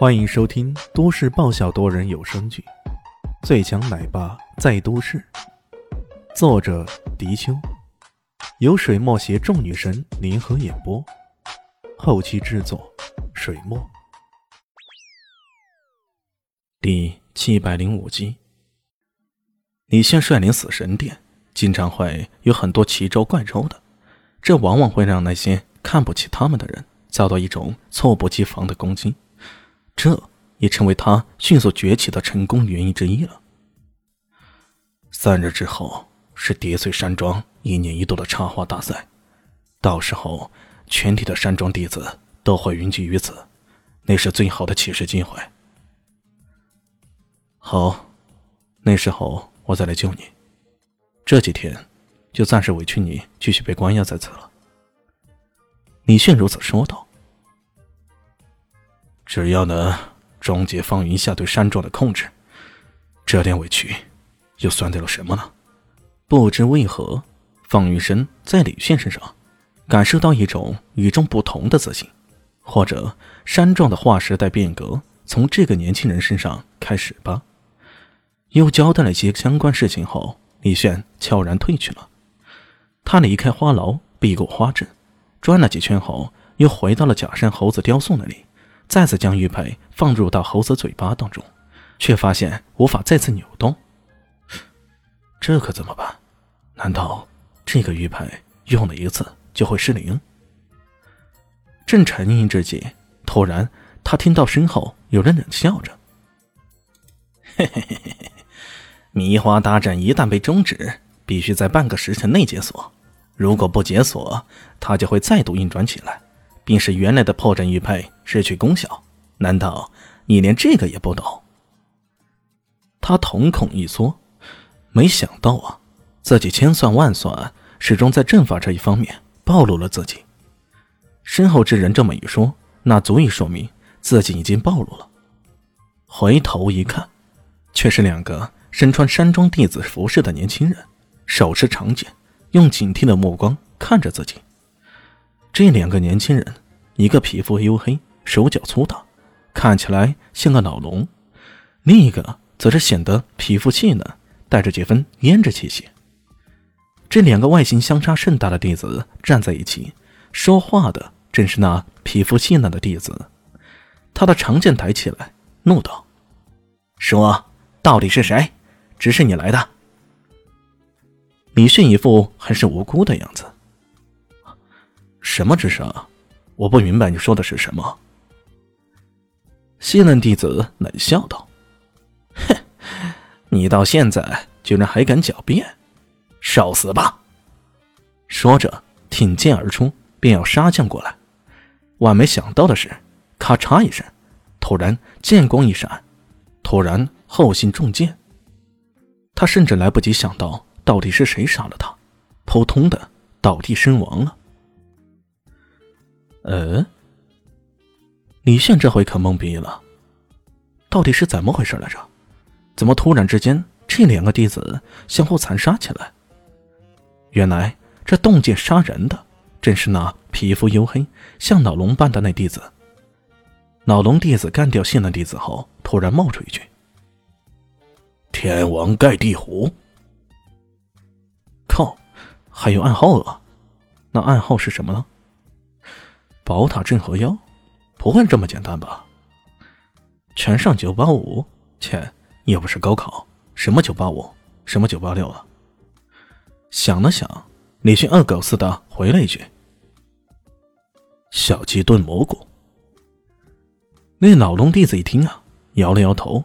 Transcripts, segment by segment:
欢迎收听都市爆笑多人有声剧《最强奶爸在都市》，作者：迪秋，由水墨携众女神联合演播，后期制作：水墨。第七百零五集，李现率领死神殿，经常会有很多奇招怪招的，这往往会让那些看不起他们的人遭到一种猝不及防的攻击。这也成为他迅速崛起的成功原因之一了。三日之后是叠翠山庄一年一度的插花大赛，到时候全体的山庄弟子都会云集于此，那是最好的起始机会。好，那时候我再来救你。这几天就暂时委屈你继续被关押在此了。李炫如此说道。只要能终结方云下对山庄的控制，这点委屈又算得了什么呢？不知为何，方云深在李炫身上感受到一种与众不同的自信，或者山庄的划时代变革从这个年轻人身上开始吧。又交代了一些相关事情后，李炫悄然退去了。他离开花牢，避过花阵，转了几圈后，又回到了假山猴子雕塑那里。再次将玉佩放入到猴子嘴巴当中，却发现无法再次扭动。这可怎么办？难道这个玉佩用了一次就会失灵？正沉吟之际，突然他听到身后有人冷笑着：“嘿嘿嘿嘿嘿，迷花大战一旦被终止，必须在半个时辰内解锁。如果不解锁，它就会再度运转起来。”并使原来的破阵玉佩失去功效，难道你连这个也不懂？他瞳孔一缩，没想到啊，自己千算万算，始终在阵法这一方面暴露了自己。身后之人这么一说，那足以说明自己已经暴露了。回头一看，却是两个身穿山庄弟子服饰的年轻人，手持长剑，用警惕的目光看着自己。这两个年轻人，一个皮肤黝黑，手脚粗大，看起来像个老龙；另一个则是显得皮肤细嫩，带着几分胭脂气息。这两个外形相差甚大的弟子站在一起，说话的正是那皮肤细嫩的弟子。他的长剑抬起来，怒道：“说，到底是谁？指使你来的？”李迅一副很是无辜的样子。什么之声？我不明白你说的是什么。西嫩弟子冷笑道：“哼，你到现在居然还敢狡辩，受死吧！”说着挺剑而出，便要杀将过来。万没想到的是，咔嚓一声，突然剑光一闪，突然后心中箭。他甚至来不及想到到底是谁杀了他，扑通的倒地身亡了。呃，李现这回可懵逼了，到底是怎么回事来着？怎么突然之间这两个弟子相互残杀起来？原来这动剑杀人的正是那皮肤黝黑、像老龙般的那弟子。老龙弟子干掉信任弟子后，突然冒出一句：“天王盖地虎。”靠，还有暗号啊！那暗号是什么呢？宝塔镇河妖，不会这么简单吧？全上九八五，切，又不是高考，什么九八五，什么九八六啊？想了想，李迅恶狗似的回了一句：“小鸡炖蘑菇。”那老龙弟子一听啊，摇了摇头：“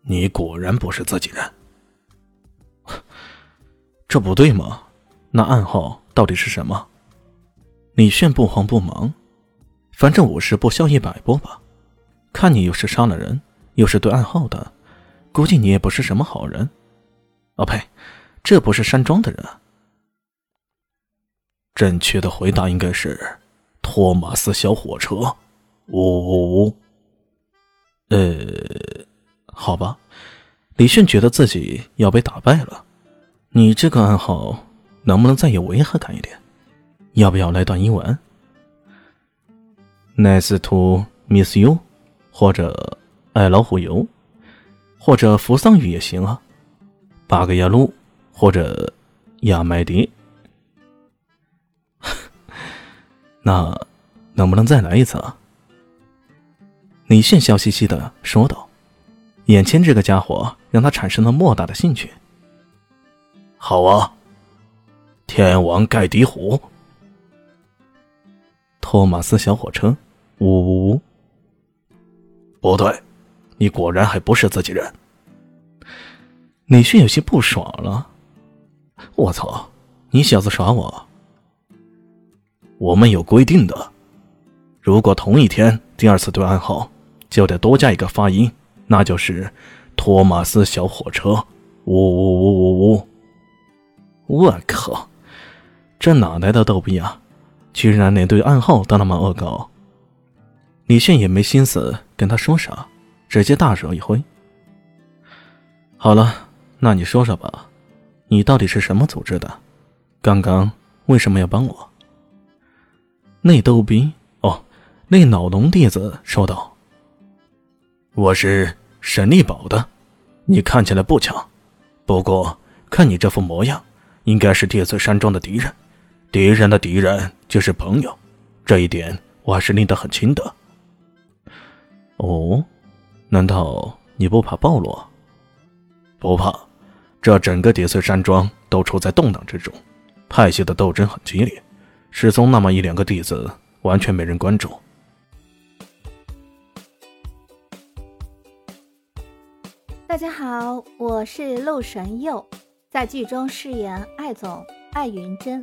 你果然不是自己人。这不对吗？那暗号到底是什么？”李炫不慌不忙，反正五十步笑一百步吧。看你又是杀了人，又是对暗号的，估计你也不是什么好人。哦呸，这不是山庄的人。正确的回答应该是托马斯小火车。呜呜呜。呃，好吧。李炫觉得自己要被打败了。你这个暗号能不能再有违和感一点？要不要来段英文？Nice to miss you，或者爱老虎油，或者扶桑语也行啊。八格牙路，或者亚麦迪。那能不能再来一次啊？李炫笑嘻嘻的说道：“眼前这个家伙让他产生了莫大的兴趣。”好啊，天王盖地虎。托马斯小火车，呜呜呜！不对，你果然还不是自己人。李迅有些不爽了。我操，你小子耍我！我们有规定的，如果同一天第二次对暗号，就得多加一个发音，那就是托马斯小火车，呜呜呜呜呜！我靠，这哪来的逗逼啊！居然连对暗号都那么恶搞，李炫也没心思跟他说啥，直接大手一挥。好了，那你说说吧，你到底是什么组织的？刚刚为什么要帮我？那逗逼哦，那老农弟子说道：“我是神力堡的，你看起来不强，不过看你这副模样，应该是 địa 碎山庄的敌人。”敌人的敌人就是朋友，这一点我还是拎得很清的。哦，难道你不怕暴露？不怕，这整个叠翠山庄都处在动荡之中，派系的斗争很激烈，失踪那么一两个弟子，完全没人关注。大家好，我是陆神佑，在剧中饰演艾总艾云珍。